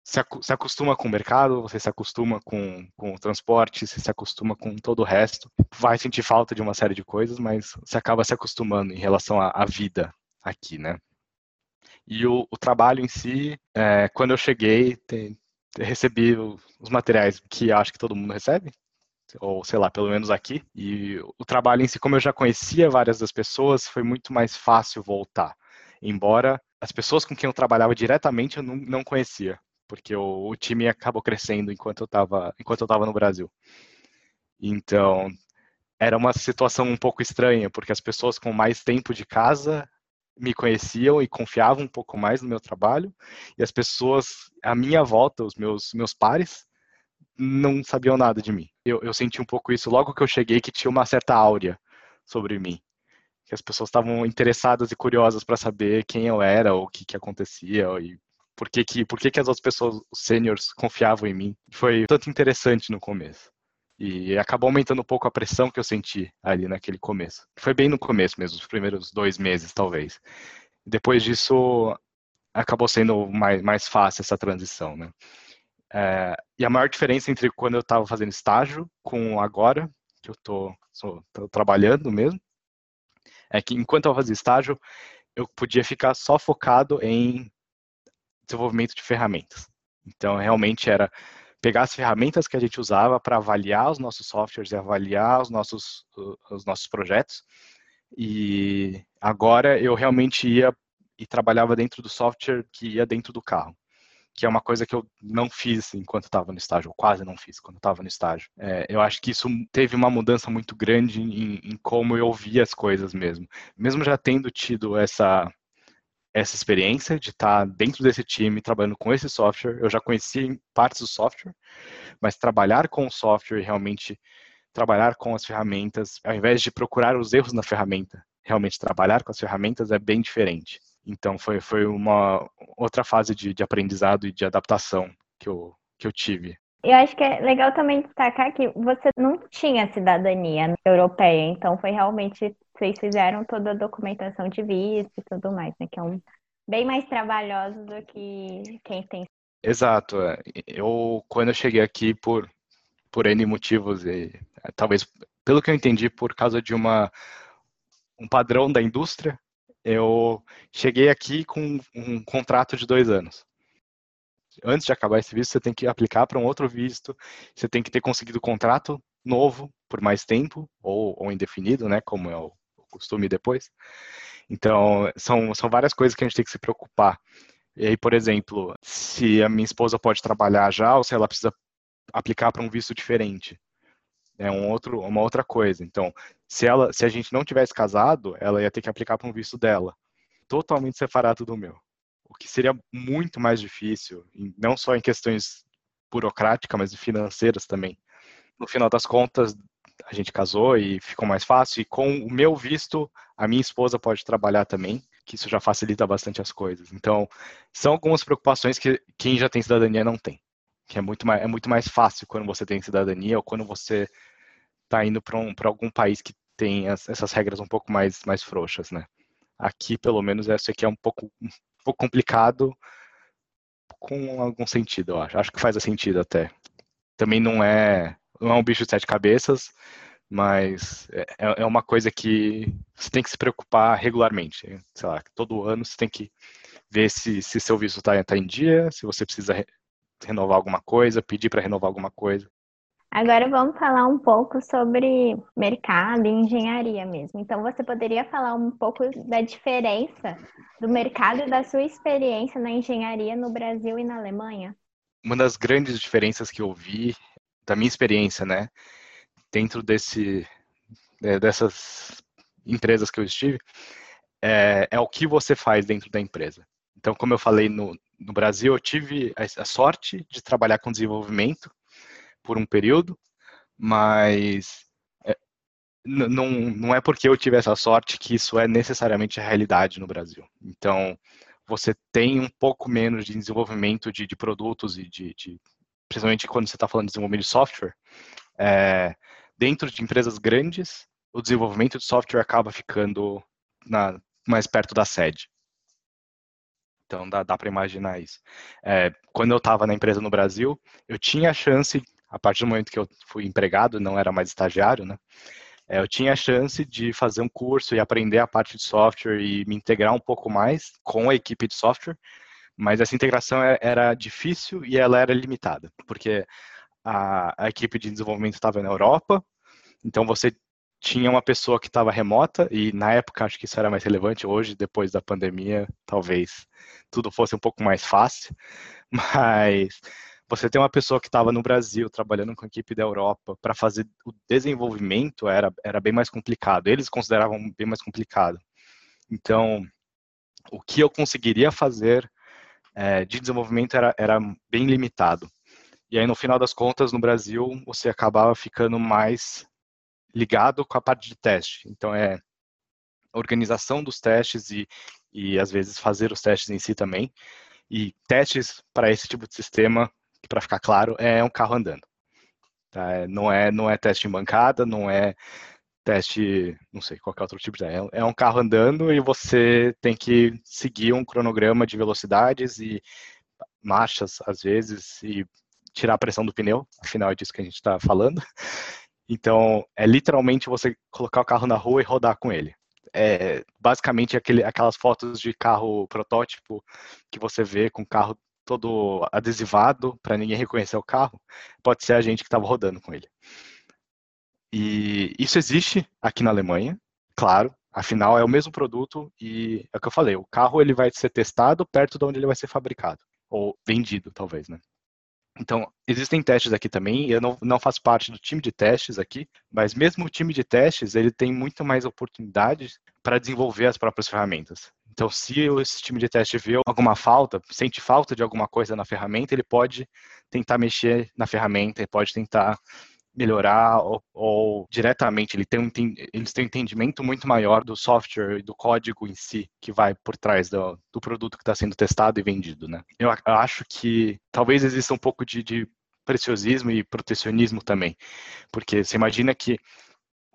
se acostuma com o mercado, você se acostuma com, com o transporte, você se acostuma com todo o resto. Vai sentir falta de uma série de coisas, mas você acaba se acostumando em relação à, à vida aqui, né? E o, o, trabalho em si, é, quando eu cheguei, tem, recebi os materiais que acho que todo mundo recebe, ou sei lá, pelo menos aqui. E o trabalho em si, como eu já conhecia várias das pessoas, foi muito mais fácil voltar. Embora as pessoas com quem eu trabalhava diretamente eu não, não conhecia, porque o, o, time acabou crescendo enquanto eu estava enquanto eu estava no Brasil. Então, era uma situação um pouco estranha, porque as pessoas com mais tempo de casa me conheciam e confiavam um pouco mais no meu trabalho, e as pessoas à minha volta, os meus meus pares, não sabiam nada de mim. Eu, eu senti um pouco isso logo que eu cheguei, que tinha uma certa áurea sobre mim que as pessoas estavam interessadas e curiosas para saber quem eu era, ou o que, que acontecia, e por que, que, por que, que as outras pessoas, os seniors, confiavam em mim. Foi tanto interessante no começo. E acabou aumentando um pouco a pressão que eu senti ali naquele começo. Foi bem no começo mesmo, os primeiros dois meses, talvez. Depois disso, acabou sendo mais, mais fácil essa transição, né? É, e a maior diferença entre quando eu estava fazendo estágio com agora, que eu estou trabalhando mesmo, é que enquanto eu fazia estágio, eu podia ficar só focado em desenvolvimento de ferramentas. Então, realmente era pegar as ferramentas que a gente usava para avaliar os nossos softwares e avaliar os nossos, os nossos projetos. E agora eu realmente ia e trabalhava dentro do software que ia dentro do carro que é uma coisa que eu não fiz enquanto estava no estágio, ou quase não fiz quando estava no estágio. É, eu acho que isso teve uma mudança muito grande em, em como eu via as coisas mesmo. Mesmo já tendo tido essa essa experiência de estar dentro desse time, trabalhando com esse software, eu já conhecia partes do software, mas trabalhar com o software, realmente trabalhar com as ferramentas, ao invés de procurar os erros na ferramenta, realmente trabalhar com as ferramentas é bem diferente. Então foi, foi uma outra fase de, de aprendizado e de adaptação que eu, que eu tive. Eu acho que é legal também destacar que você não tinha cidadania europeia, então foi realmente, vocês fizeram toda a documentação de visto e tudo mais, né? Que é um bem mais trabalhoso do que quem tem. Exato. É. Eu, quando eu cheguei aqui por, por N motivos, e talvez, pelo que eu entendi, por causa de uma, um padrão da indústria, eu cheguei aqui com um contrato de dois anos. Antes de acabar esse visto, você tem que aplicar para um outro visto, você tem que ter conseguido contrato novo por mais tempo, ou, ou indefinido, né, como é o costume depois. Então, são, são várias coisas que a gente tem que se preocupar. E aí, por exemplo, se a minha esposa pode trabalhar já ou se ela precisa aplicar para um visto diferente é um outro, uma outra coisa. Então, se ela, se a gente não tivesse casado, ela ia ter que aplicar para um visto dela, totalmente separado do meu, o que seria muito mais difícil, não só em questões burocráticas, mas financeiras também. No final das contas, a gente casou e ficou mais fácil. E com o meu visto, a minha esposa pode trabalhar também, que isso já facilita bastante as coisas. Então, são algumas preocupações que quem já tem cidadania não tem. Que é muito mais, é muito mais fácil quando você tem cidadania ou quando você está indo para um, algum país que tem as, essas regras um pouco mais, mais frouxas, né? Aqui, pelo menos, essa aqui é um pouco, pouco complicado com algum sentido, eu acho. Acho que faz sentido até. Também não é, não é um bicho de sete cabeças, mas é, é uma coisa que você tem que se preocupar regularmente. Sei lá, todo ano você tem que ver se, se seu visto está tá em dia, se você precisa re, renovar alguma coisa, pedir para renovar alguma coisa. Agora vamos falar um pouco sobre mercado e engenharia mesmo. Então, você poderia falar um pouco da diferença do mercado e da sua experiência na engenharia no Brasil e na Alemanha? Uma das grandes diferenças que eu vi da minha experiência, né, dentro desse é, dessas empresas que eu estive, é, é, o que você faz dentro da empresa. Então, como eu falei no, no Brasil, eu tive a, a sorte de trabalhar com desenvolvimento por um período, mas é, não, não é porque eu tive essa sorte que isso é necessariamente a realidade no Brasil. Então, você tem um pouco menos de desenvolvimento de, de produtos e de, de, principalmente quando você está falando de desenvolvimento de software, é, dentro de empresas grandes, o desenvolvimento de software acaba ficando na, mais perto da sede. Então dá, dá para imaginar isso. É, quando eu estava na empresa no Brasil, eu tinha a chance a partir do momento que eu fui empregado, não era mais estagiário, né? É, eu tinha a chance de fazer um curso e aprender a parte de software e me integrar um pouco mais com a equipe de software Mas essa integração é, era difícil e ela era limitada, porque a, a equipe de desenvolvimento estava na Europa, então você tinha uma pessoa que estava remota, e na época acho que isso era mais relevante, hoje, depois da pandemia, talvez tudo fosse um pouco mais fácil, mas você ter uma pessoa que estava no Brasil trabalhando com a equipe da Europa para fazer o desenvolvimento era, era bem mais complicado, eles consideravam bem mais complicado. Então, o que eu conseguiria fazer é, de desenvolvimento era, era bem limitado. E aí, no final das contas, no Brasil, você acabava ficando mais ligado com a parte de teste. Então, é organização dos testes e, e às vezes, fazer os testes em si também. E testes para esse tipo de sistema, para ficar claro, é um carro andando. Tá? É, não, é, não é teste em bancada, não é teste, não sei, qualquer outro tipo de é, é um carro andando e você tem que seguir um cronograma de velocidades e marchas às vezes e tirar a pressão do pneu, afinal é disso que a gente está falando. Então, é literalmente você colocar o carro na rua e rodar com ele. É basicamente aquele, aquelas fotos de carro protótipo que você vê com carro todo adesivado para ninguém reconhecer o carro. Pode ser a gente que estava rodando com ele. E isso existe aqui na Alemanha, claro. Afinal, é o mesmo produto e é o que eu falei. O carro ele vai ser testado perto de onde ele vai ser fabricado ou vendido, talvez, né? Então, existem testes aqui também, eu não, não faço parte do time de testes aqui, mas mesmo o time de testes, ele tem muito mais oportunidades para desenvolver as próprias ferramentas. Então, se esse time de teste vê alguma falta, sente falta de alguma coisa na ferramenta, ele pode tentar mexer na ferramenta, ele pode tentar melhorar ou, ou diretamente ele tem um, eles têm um entendimento muito maior do software e do código em si que vai por trás do, do produto que está sendo testado e vendido, né? Eu, eu, acho que talvez exista um pouco de, de preciosismo e protecionismo também, porque você imagina que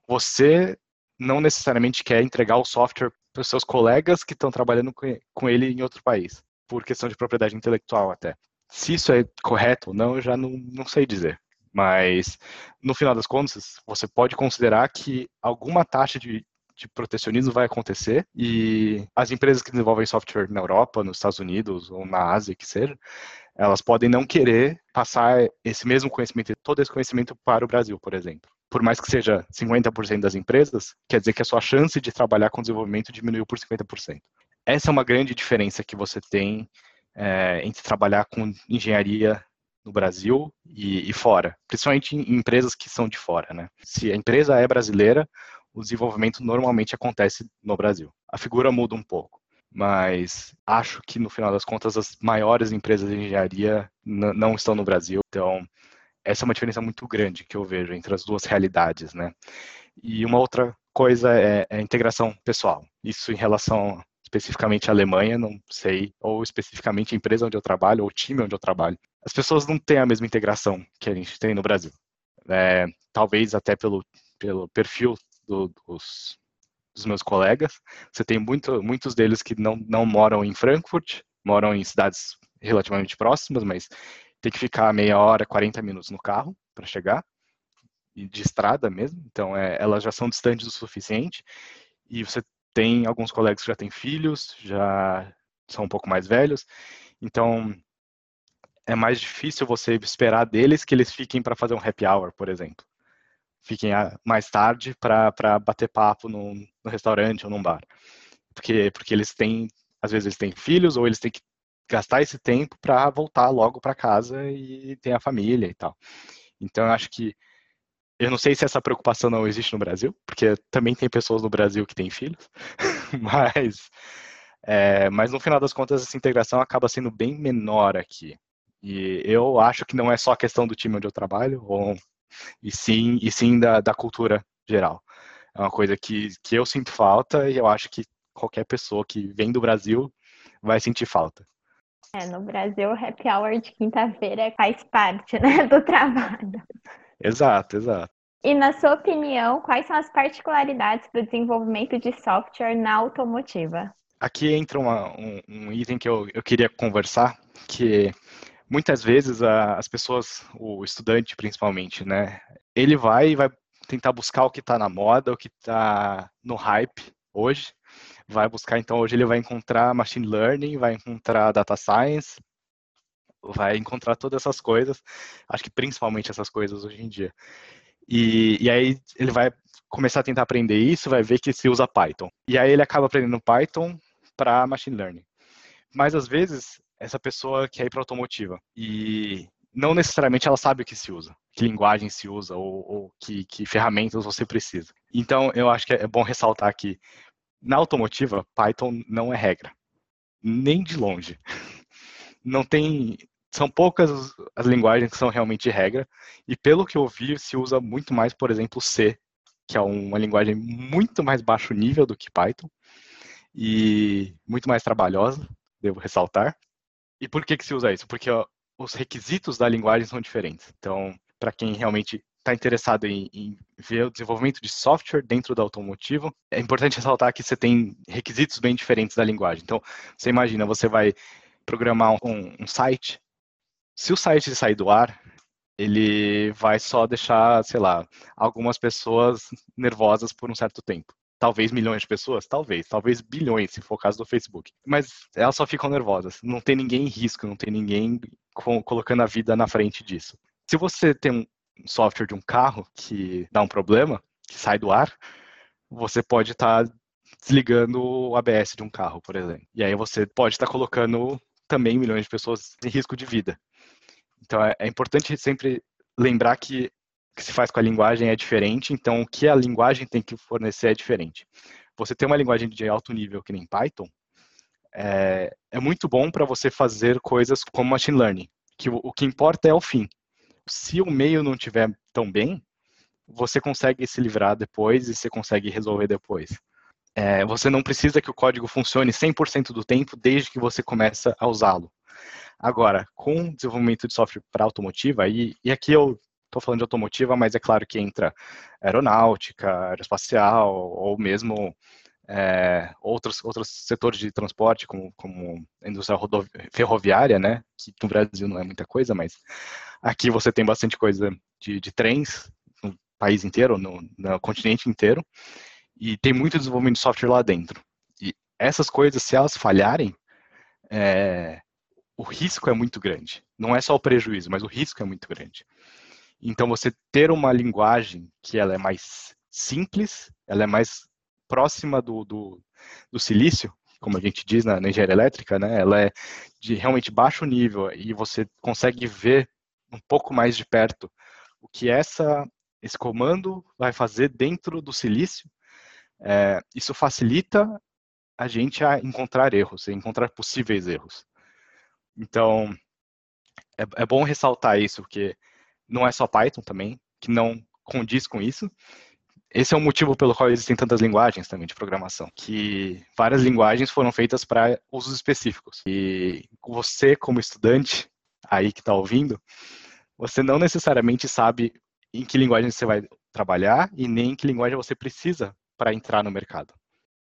você não necessariamente quer entregar o software para os seus colegas que estão trabalhando com ele em outro país, por questão de propriedade intelectual até. Se isso é correto ou não, eu já não, não sei dizer. Mas, no final das contas, você pode considerar que alguma taxa de, de protecionismo vai acontecer e as empresas que desenvolvem software na Europa, nos Estados Unidos ou na Ásia, que seja, elas podem não querer passar esse mesmo conhecimento, todo esse conhecimento para o Brasil, por exemplo. Por mais que seja 50% das empresas, quer dizer que a sua chance de trabalhar com desenvolvimento diminuiu por 50%. Essa é uma grande diferença que você tem é, entre trabalhar com engenharia no Brasil e, e, fora, principalmente em empresas que são de fora, né? Se a empresa é brasileira, o desenvolvimento normalmente acontece no Brasil. A figura muda um pouco, mas acho que no final das contas as maiores empresas de engenharia não estão no Brasil, então essa é uma diferença muito grande que eu vejo entre as duas realidades, né? E uma outra coisa é, é a integração pessoal. Isso em relação especificamente à Alemanha, não sei, ou especificamente a empresa onde eu trabalho, ou o time onde eu trabalho as pessoas não têm a mesma integração que a gente tem no Brasil. É, talvez até pelo, pelo perfil do, dos, dos, meus colegas. Você tem muito, muitos deles que não, não moram em Frankfurt, moram em cidades relativamente próximas, mas tem que ficar meia hora, 40 minutos no carro para chegar, e de estrada mesmo. Então, é, elas já são distantes o suficiente. E você tem alguns colegas que já têm filhos, já são um pouco mais velhos. Então, é mais difícil você esperar deles que eles fiquem para fazer um happy hour, por exemplo. Fiquem mais tarde para bater papo no, restaurante ou num bar. Porque, porque eles têm, às vezes eles têm filhos ou eles têm que gastar esse tempo para voltar logo para casa e ter a família e tal. Então eu acho que eu não sei se essa preocupação não existe no Brasil, porque também tem pessoas no Brasil que têm filhos, mas é, mas no final das contas essa integração acaba sendo bem menor aqui. E eu acho que não é só a questão do time onde eu trabalho, ou, e sim, e sim da, da cultura geral. É uma coisa que, que eu sinto falta e eu acho que qualquer pessoa que vem do Brasil vai sentir falta. É, no Brasil, o happy hour de quinta-feira faz parte né, do trabalho. Exato, exato. E na sua opinião, quais são as particularidades do desenvolvimento de software na automotiva? Aqui entra uma, um, um, item que eu, eu queria conversar, que muitas vezes a, as pessoas, o estudante principalmente, né, ele vai e vai tentar buscar o que está na moda, o que está no hype hoje, vai buscar, então hoje ele vai encontrar machine learning, vai encontrar data science, vai encontrar todas essas coisas, acho que principalmente essas coisas hoje em dia. E, e aí ele vai começar a tentar aprender isso, vai ver que se usa Python. E aí ele acaba aprendendo Python para machine learning. Mas às vezes essa pessoa quer ir para automotiva e não necessariamente ela sabe o que se usa, que linguagem se usa ou, ou que, que, ferramentas você precisa. Então eu acho que é bom ressaltar que na automotiva Python não é regra, nem de longe. Não tem são poucas as linguagens que são realmente regra, e pelo que eu vi, se usa muito mais, por exemplo, C, que é uma linguagem muito mais baixo nível do que Python, e muito mais trabalhosa, devo ressaltar. E por que, que se usa isso? Porque ó, os requisitos da linguagem são diferentes. Então, para quem realmente está interessado em, em, ver o desenvolvimento de software dentro do automotivo, é importante ressaltar que você tem requisitos bem diferentes da linguagem. Então, você imagina, você vai programar um, um site se o site sair do ar, ele vai só deixar, sei lá, algumas pessoas nervosas por um certo tempo. Talvez milhões de pessoas? Talvez. Talvez bilhões, se for o caso do Facebook. Mas elas só ficam nervosas. Não tem ninguém em risco, não tem ninguém colocando a vida na frente disso. Se você tem um software de um carro que dá um problema, que sai do ar, você pode estar tá desligando o ABS de um carro, por exemplo. E aí você pode estar tá colocando também milhões de pessoas em risco de vida. Então é, é importante sempre lembrar que que se faz com a linguagem é diferente, então o que a linguagem tem que fornecer é diferente. Você ter uma linguagem de alto nível que nem Python é, é muito bom para você fazer coisas como machine learning, que o, o que importa é o fim. Se o meio não estiver tão bem, você consegue se livrar depois e você consegue resolver depois. É, você não precisa que o código funcione 100% do tempo desde que você começa a usá-lo. Agora, com desenvolvimento de software para automotiva, e, e aqui eu estou falando de automotiva, mas é claro que entra aeronáutica, aeroespacial, ou mesmo é, outros, outros setores de transporte, como, como a indústria ferroviária, né, que no Brasil não é muita coisa, mas aqui você tem bastante coisa de, de trens no país inteiro, no, no continente inteiro, e tem muito desenvolvimento de software lá dentro. E essas coisas, se elas falharem, é, o risco é muito grande. Não é só o prejuízo, mas o risco é muito grande. Então, você ter uma linguagem que ela é mais simples, ela é mais próxima do, do, do silício, como a gente diz na, na, engenharia elétrica, né? Ela é de realmente baixo nível e você consegue ver um pouco mais de perto o que essa esse comando vai fazer dentro do silício. É, isso facilita a gente a encontrar erros, a encontrar possíveis erros. Então, é, é bom ressaltar isso, porque não é só Python também, que não condiz com isso. Esse é o motivo pelo qual existem tantas linguagens também de programação, que várias linguagens foram feitas para usos específicos. E você, como estudante, aí que está ouvindo, você não necessariamente sabe em que linguagem você vai trabalhar e nem em que linguagem você precisa para entrar no mercado.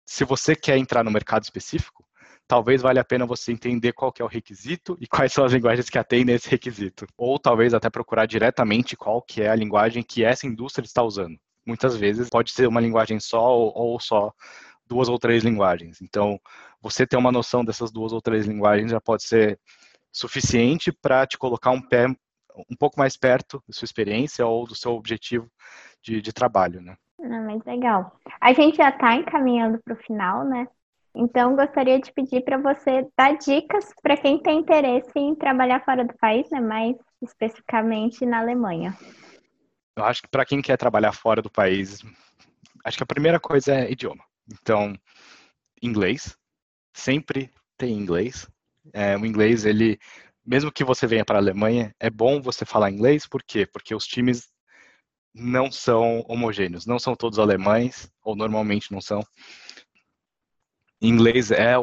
Se você quer entrar no mercado específico, talvez valha a pena você entender qual é o requisito e quais são as linguagens que atendem esse requisito. Ou talvez até procurar diretamente qual que é a linguagem que essa indústria está usando. Muitas vezes pode ser uma linguagem só ou, ou só duas ou três linguagens. Então, você ter uma noção dessas duas ou três linguagens já pode ser suficiente para te colocar um pé um pouco mais perto da sua experiência ou do seu objetivo de, de trabalho, né? Ah, mas legal. A gente já está encaminhando para o final, né? Então, gostaria de pedir para você dar dicas para quem tem interesse em trabalhar fora do país, né, mais especificamente na Alemanha. Eu acho que para quem quer trabalhar fora do país, acho que a primeira coisa é idioma. Então, inglês, sempre tem inglês. É, o inglês, ele, mesmo que você venha para a Alemanha, é bom você falar inglês, por quê? Porque os times não são homogêneos, não são todos alemães, ou normalmente não são inglês é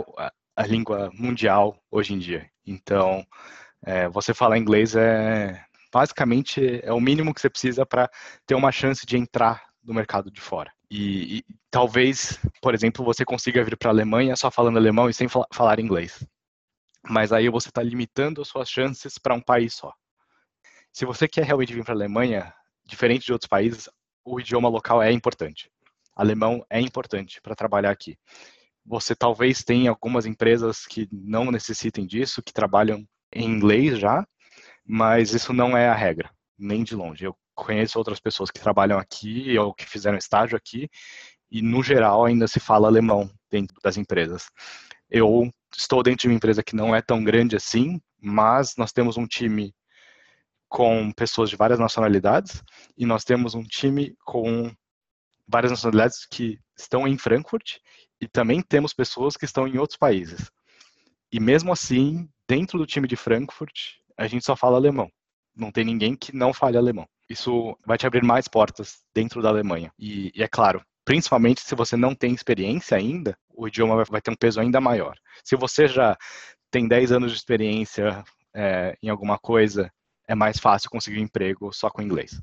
a língua mundial hoje em dia. Então, é, você falar inglês é basicamente é o mínimo que você precisa para ter uma chance de entrar no mercado de fora. E, e talvez, por exemplo, você consiga vir para a Alemanha só falando alemão e sem falar inglês. Mas aí você está limitando as suas chances para um país só. Se você quer realmente vir para a Alemanha, diferente de outros países, o idioma local é importante. Alemão é importante para trabalhar aqui Você talvez tenha algumas empresas que não necessitem disso, que trabalham em inglês já, mas isso não é a regra, nem de longe. Eu conheço outras pessoas que trabalham aqui ou que fizeram estágio aqui e no geral ainda se fala alemão dentro das empresas. Eu estou dentro de uma empresa que não é tão grande assim, mas nós temos um time com pessoas de várias nacionalidades e nós temos um time com várias nacionalidades que estão em Frankfurt e também temos pessoas que estão em outros países. E mesmo assim, dentro do time de Frankfurt, a gente só fala alemão. Não tem ninguém que não fale alemão. Isso vai te abrir mais portas dentro da Alemanha. E, e é claro, principalmente se você não tem experiência ainda, o idioma vai ter um peso ainda maior. Se você já tem 10 anos de experiência é, em alguma coisa, é mais fácil conseguir um emprego só com inglês.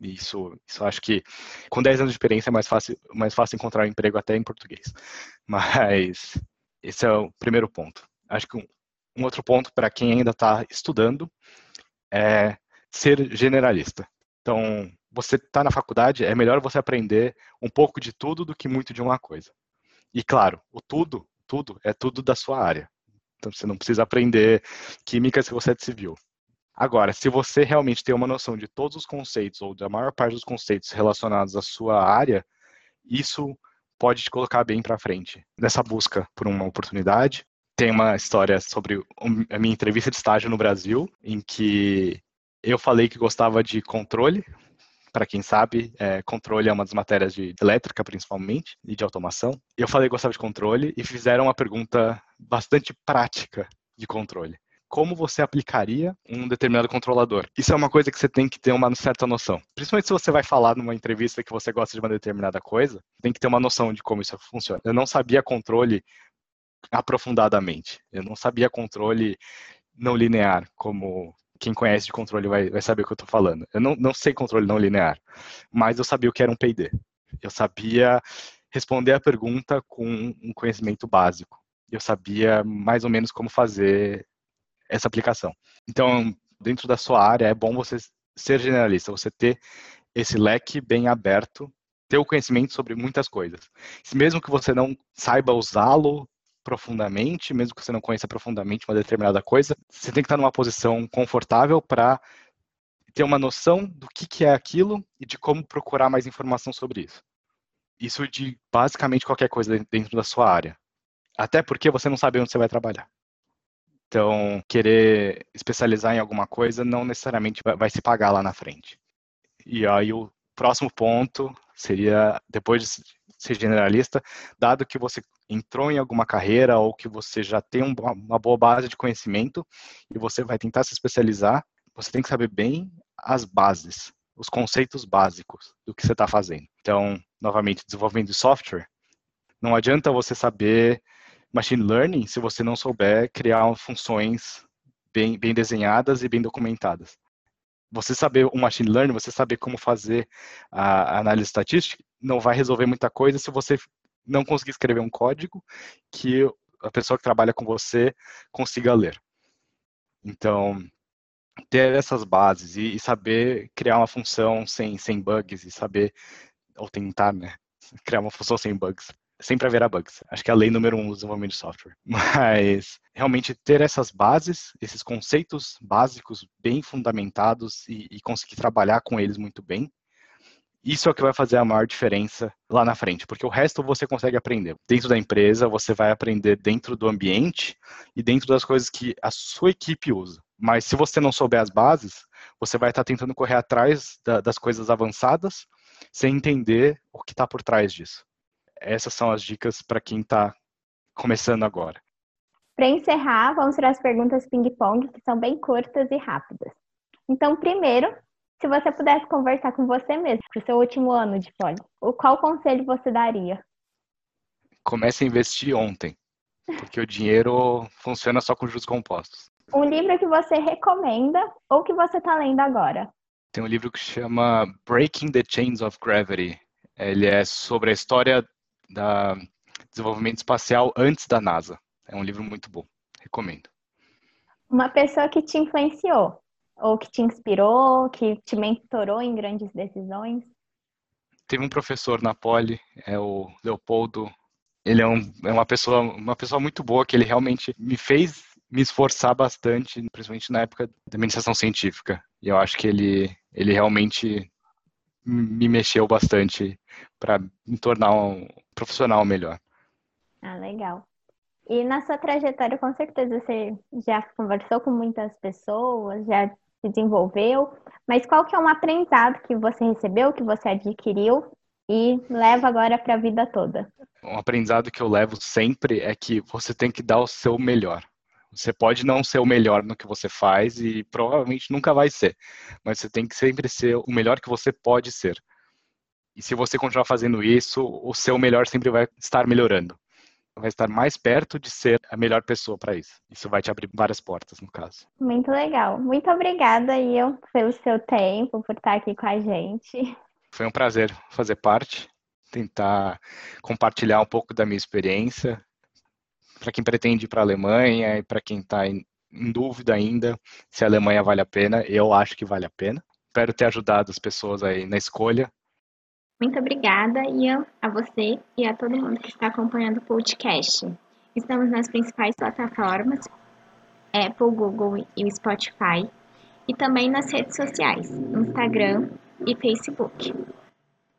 Isso, isso acho que com 10 anos de experiência é mais fácil, mais fácil encontrar um emprego até em português. Mas esse é o primeiro ponto. Acho que um, um outro ponto para quem ainda está estudando é ser generalista. Então, você está na faculdade, é melhor você aprender um pouco de tudo do que muito de uma coisa. E claro, o tudo, tudo é tudo da sua área. Então você não precisa aprender química se você é de civil. Agora, se você realmente tem uma noção de todos os conceitos ou da maior parte dos conceitos relacionados à sua área, isso pode te colocar bem para frente nessa busca por uma oportunidade. Tem uma história sobre a minha entrevista de estágio no Brasil, em que eu falei que gostava de controle, para quem sabe, é, controle é uma das matérias de elétrica, principalmente, e de automação. Eu falei que gostava de controle e fizeram uma pergunta bastante prática de controle. Como você aplicaria um determinado controlador? Isso é uma coisa que você tem que ter uma certa noção. Principalmente se você vai falar numa entrevista que você gosta de uma determinada coisa, tem que ter uma noção de como isso funciona. Eu não sabia controle aprofundadamente. Eu não sabia controle não linear, como quem conhece de controle vai, vai saber o que eu estou falando. Eu não, não sei controle não linear, mas eu sabia o que era um P&D. Eu sabia responder a pergunta com um conhecimento básico. Eu sabia mais ou menos como fazer essa aplicação. Então, dentro da sua área, é bom você ser generalista, você ter esse leque bem aberto, ter o conhecimento sobre muitas coisas. Mesmo que você não saiba usá-lo profundamente, mesmo que você não conheça profundamente uma determinada coisa, você tem que estar numa posição confortável para ter uma noção do que, que é aquilo e de como procurar mais informação sobre isso. Isso de basicamente qualquer coisa dentro da sua área. Até porque você não sabe onde você vai trabalhar. Então, querer especializar em alguma coisa não necessariamente vai, se pagar lá na frente. E aí o próximo ponto seria, depois de ser generalista, dado que você entrou em alguma carreira ou que você já tem uma boa base de conhecimento e você vai tentar se especializar, você tem que saber bem as bases, os conceitos básicos do que você está fazendo. Então, novamente, desenvolvimento de software, não adianta você saber machine learning se você não souber criar funções bem, bem desenhadas e bem documentadas. Você saber o machine learning, você saber como fazer a análise estatística, não vai resolver muita coisa se você não conseguir escrever um código que a pessoa que trabalha com você consiga ler. Então, ter essas bases e, e saber criar uma função sem, sem bugs e saber, ou tentar, né, criar uma função sem bugs. Sempre haverá bugs. Acho que é a lei número um do desenvolvimento de software. Mas realmente ter essas bases, esses conceitos básicos bem fundamentados e, e conseguir trabalhar com eles muito bem, isso é o que vai fazer a maior diferença lá na frente, porque o resto você consegue aprender. Dentro da empresa, você vai aprender dentro do ambiente e dentro das coisas que a sua equipe usa. Mas se você não souber as bases, você vai estar tentando correr atrás da, das coisas avançadas sem entender o que está por trás disso. Essas são as dicas para quem está começando agora. Para encerrar, vamos para as perguntas ping-pong, que são bem curtas e rápidas. Então, primeiro, se você pudesse conversar com você mesmo, para o seu último ano de poli, qual conselho você daria? Comece a investir ontem, porque o dinheiro funciona só com juros compostos. Um livro que você recomenda ou que você está lendo agora? Tem um livro que chama Breaking the Chains of Gravity. Ele é sobre a história do desenvolvimento espacial antes da NASA. É um livro muito bom, recomendo. Uma pessoa que te influenciou ou que te inspirou, que te mentorou em grandes decisões? Teve um professor na Poli, é o Leopoldo ele é, um, é uma pessoa uma pessoa muito boa que ele realmente me fez me esforçar bastante, principalmente na época da iniciação científica. E eu acho que ele ele realmente me mexeu bastante para me tornar um profissional melhor. Ah, legal. E na sua trajetória, com certeza você já conversou com muitas pessoas, já se desenvolveu, mas qual que é um aprendizado que você recebeu, que você adquiriu e leva agora para a vida toda? Um aprendizado que eu levo sempre é que você tem que dar o seu melhor. Você pode não ser o melhor no que você faz e provavelmente nunca vai ser, mas você tem que sempre ser o melhor que você pode ser. E se você continuar fazendo isso, o seu melhor sempre vai estar melhorando. Vai estar mais perto de ser a melhor pessoa para isso. Isso vai te abrir várias portas, no caso. Muito legal. Muito obrigada, Ian, pelo seu tempo, por estar aqui com a gente. Foi um prazer fazer parte, tentar compartilhar um pouco da minha experiência para quem pretende ir para a Alemanha e para quem está em, dúvida ainda se a Alemanha vale a pena. Eu acho que vale a pena. Espero ter ajudado as pessoas aí na escolha muito obrigada, Ian, a você e a todo mundo que está acompanhando o podcast. Estamos nas principais plataformas, Apple, Google e Spotify, e também nas redes sociais, Instagram e Facebook.